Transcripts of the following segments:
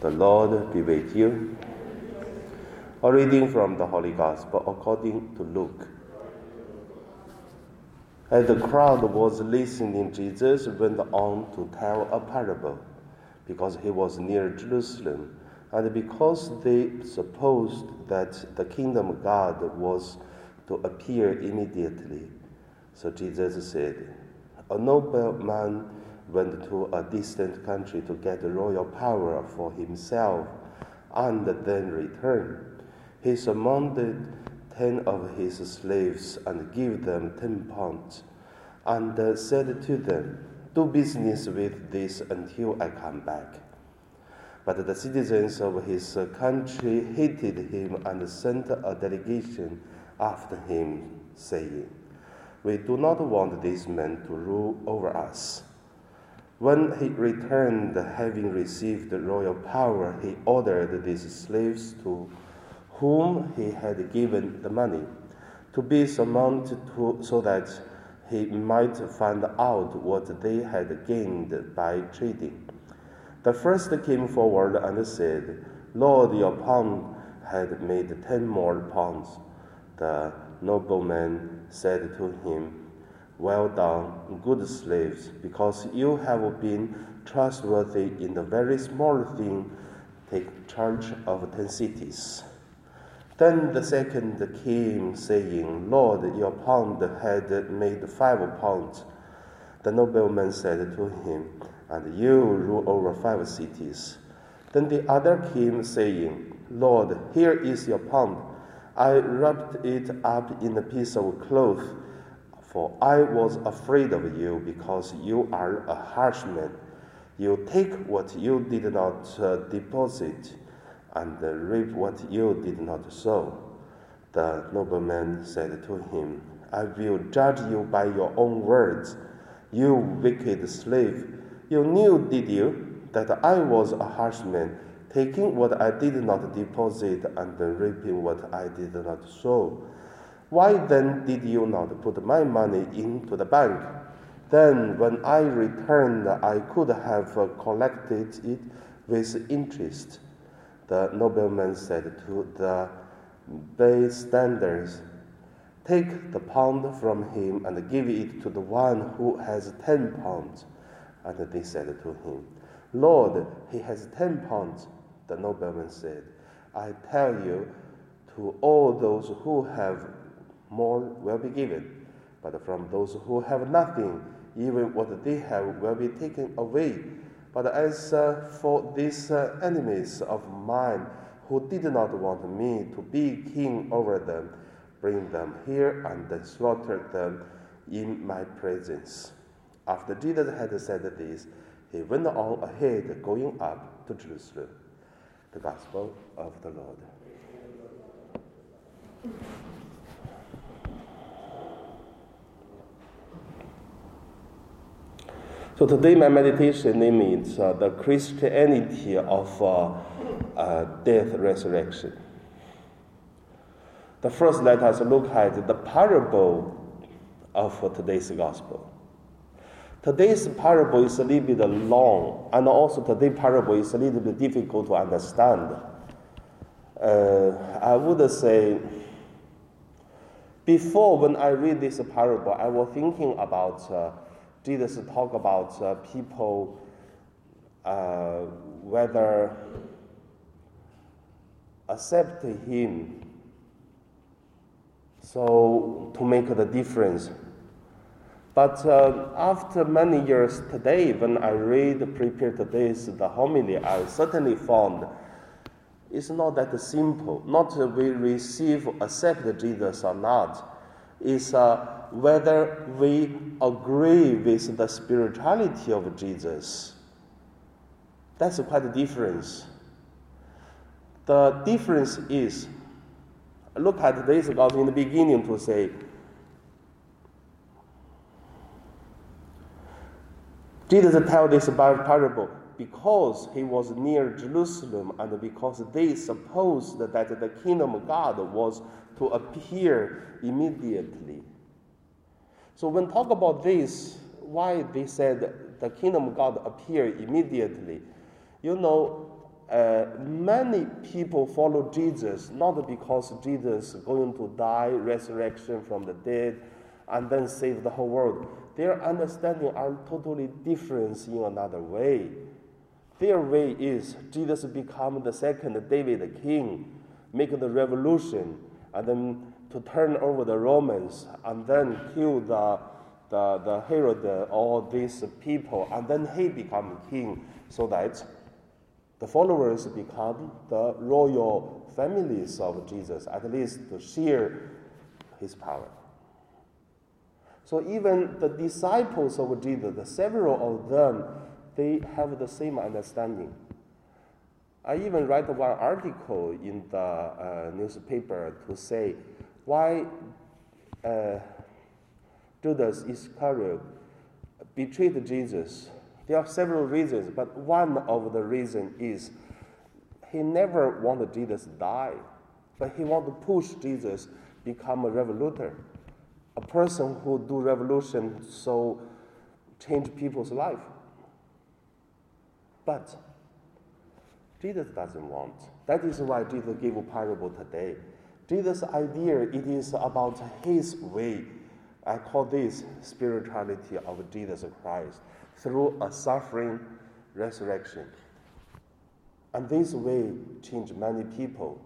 The Lord be with you. A reading from the Holy Gospel according to Luke. As the crowd was listening, Jesus went on to tell a parable because he was near Jerusalem and because they supposed that the kingdom of God was to appear immediately. So Jesus said, A nobleman went to a distant country to get royal power for himself and then returned. He summoned ten of his slaves and gave them ten pounds, and uh, said to them, Do business with this until I come back. But the citizens of his country hated him and sent a delegation after him, saying, We do not want this man to rule over us. When he returned, having received the royal power, he ordered these slaves to whom he had given the money to be summoned to, so that he might find out what they had gained by trading. The first came forward and said, Lord, your pound had made ten more pounds. The nobleman said to him, well done, good slaves, because you have been trustworthy in the very small thing, take charge of ten cities. Then the second came, saying, Lord, your pound had made five pounds. The nobleman said to him, And you rule over five cities. Then the other came, saying, Lord, here is your pound. I wrapped it up in a piece of cloth for I was afraid of you because you are a harsh man. You take what you did not uh, deposit and reap what you did not sow. The nobleman said to him, I will judge you by your own words. You wicked slave, you knew, did you, that I was a harsh man, taking what I did not deposit and reaping what I did not sow. Why then did you not put my money into the bank? Then, when I returned, I could have collected it with interest. The nobleman said to the bystanders, Take the pound from him and give it to the one who has ten pounds. And they said to him, Lord, he has ten pounds. The nobleman said, I tell you, to all those who have more will be given. But from those who have nothing, even what they have will be taken away. But as uh, for these uh, enemies of mine who did not want me to be king over them, bring them here and slaughter them in my presence. After Jesus had said this, he went on ahead, going up to Jerusalem. The Gospel of the Lord. So today my meditation name is uh, the Christianity of uh, uh, death resurrection. The first, let us look at the parable of today's gospel. Today's parable is a little bit long, and also today's parable is a little bit difficult to understand. Uh, I would say, before when I read this parable, I was thinking about uh, Jesus talk about uh, people uh, whether accept him so to make the difference. But uh, after many years today when i read prepared today's the homily i certainly found it's not that simple not we receive accept the jesus or not it's uh, whether we agree with the spirituality of Jesus. That's quite a difference. The difference is look at this God in the beginning to say, Jesus tell this parable because he was near Jerusalem and because they supposed that the kingdom of God was to appear immediately. So when talk about this, why they said the kingdom of God appear immediately, you know, uh, many people follow Jesus not because Jesus is going to die, resurrection from the dead, and then save the whole world. Their understanding are totally different in another way. Their way is Jesus become the second David king, make the revolution, and then to turn over the Romans, and then kill the, the, the Herod, all these people, and then he become king, so that the followers become the royal families of Jesus, at least to share his power. So even the disciples of Jesus, the several of them, they have the same understanding. I even write one article in the uh, newspaper to say why uh, Judas Iscariot betrayed Jesus. There are several reasons, but one of the reasons is he never wanted Jesus to die, but he wanted to push Jesus become a revolutionary, a person who do revolution so change people's life. But Jesus doesn't want. That is why Jesus gave a parable today. Jesus' idea it is about his way. I call this spirituality of Jesus Christ through a suffering resurrection. And this way changed many people.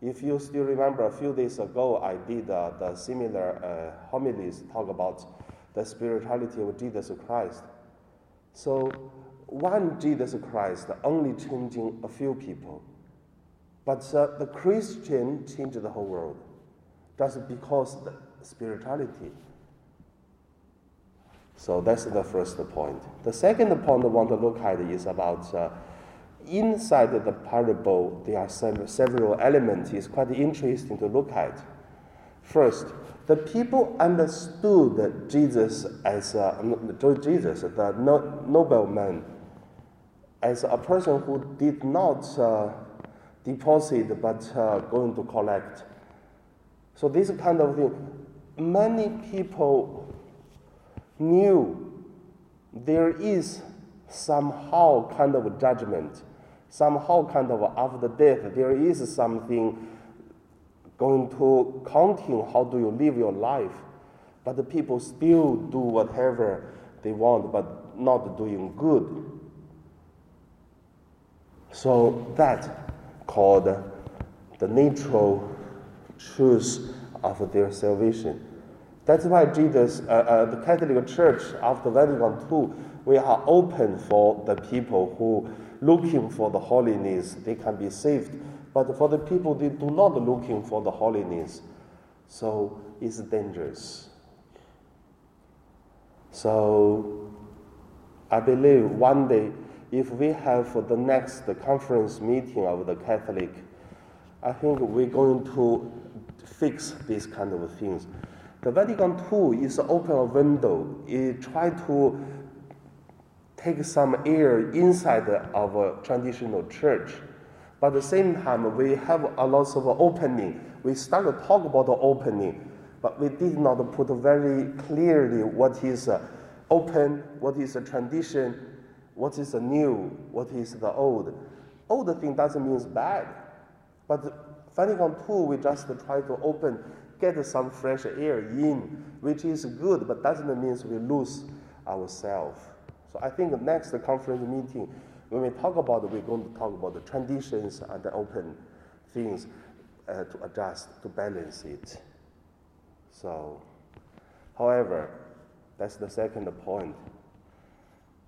If you still remember, a few days ago, I did uh, the similar uh, homilies talk about the spirituality of Jesus Christ. So, one Jesus Christ only changing a few people, but uh, the Christian changed the whole world, just because the spirituality. So that's the first point. The second point I want to look at is about uh, inside the parable, there are several elements. It's quite interesting to look at. First, the people understood Jesus as a, Jesus, the no, nobleman, as a person who did not uh, deposit but uh, going to collect. So this kind of thing, many people knew there is somehow kind of judgment, somehow kind of after death, there is something going to counting how do you live your life. But the people still do whatever they want, but not doing good. So that called the natural truth of their salvation. That's why Jesus, uh, uh, the Catholic Church after Vatican II, we are open for the people who looking for the holiness, they can be saved. But for the people they do not looking for the holiness, so it's dangerous. So I believe one day, if we have the next conference meeting of the Catholic, I think we're going to fix these kind of things. The Vatican II is open a window. It try to take some air inside of a traditional church. But at the same time, we have a lot of opening. We started to talk about the opening, but we did not put very clearly what is uh, open, what is a tradition, what is the new, what is the old. Old thing doesn't mean bad, but Vatican II, we just try to open get some fresh air in, which is good, but doesn't mean we lose ourselves. So I think the next conference meeting, when we talk about it, we're going to talk about the traditions and the open things uh, to adjust, to balance it. So, however, that's the second point.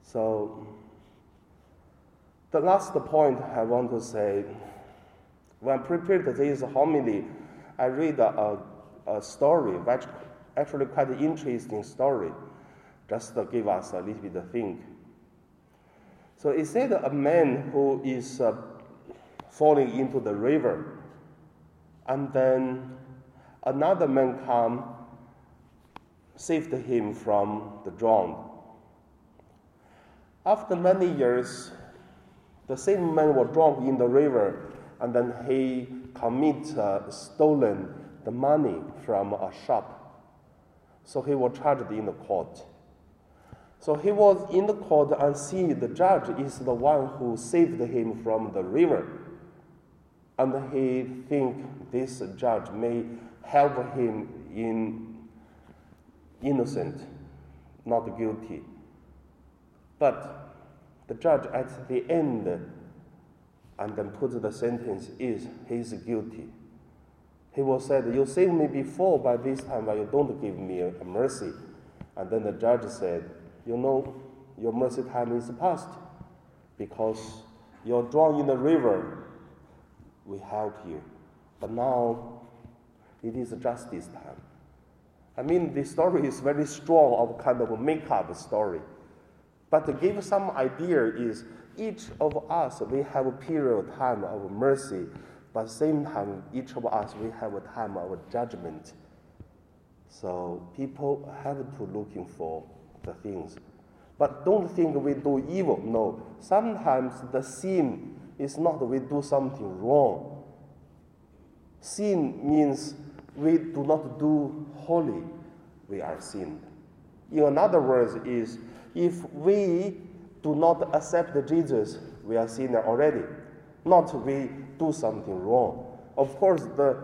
So, the last point I want to say, when prepared this homily, I read a, a story, which actually quite an interesting story, just to give us a little bit of think. So it said a man who is uh, falling into the river, and then another man come, saved him from the drowned. After many years, the same man was drowned in the river, and then he commit uh, stolen the money from a shop. So he was charged in the court. So he was in the court and see the judge is the one who saved him from the river. And he think this judge may help him in innocent, not guilty. But the judge at the end and then put the sentence is he's guilty. He was said, You saved me before by this time, you don't give me a mercy. And then the judge said, You know, your mercy time is past because you're drowned in the river. We help you. But now it is justice time. I mean, this story is very strong of kind of a make-up story. But to give some idea is each of us, we have a period of time of mercy, but same time, each of us, we have a time of judgment. So people have to looking for the things. But don't think we do evil. No. Sometimes the sin is not we do something wrong. Sin means we do not do holy. We are sinned. In other words, is if we do not accept Jesus, we are sinner already. Not we do something wrong. Of course, the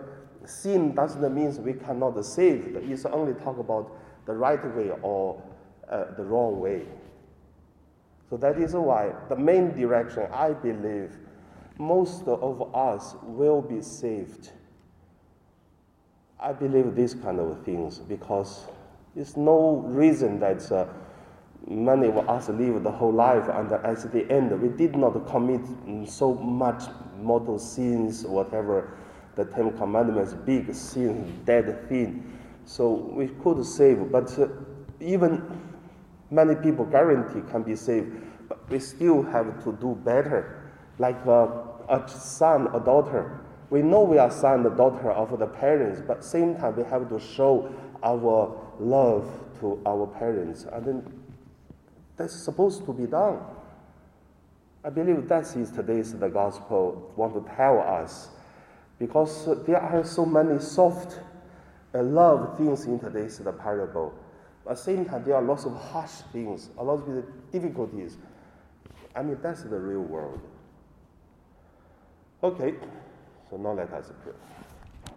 sin doesn't mean we cannot save. It's only talk about the right way or uh, the wrong way. So that is why the main direction I believe most of us will be saved. I believe these kind of things because there's no reason that uh, many of us live the whole life and at the end we did not commit so much mortal sins, whatever the Ten Commandments, big sin, dead thing. So we could save, but uh, even many people guarantee can be saved, but we still have to do better. Like uh, a son, a daughter. We know we are son and daughter of the parents, but same time we have to show our love to our parents. And then that's supposed to be done. I believe that is today's the gospel want to tell us, because there are so many soft love things in today's the parable. At the same time, there are lots of harsh things, a lot of difficulties. I mean, that's the real world. Okay, so now let us pray.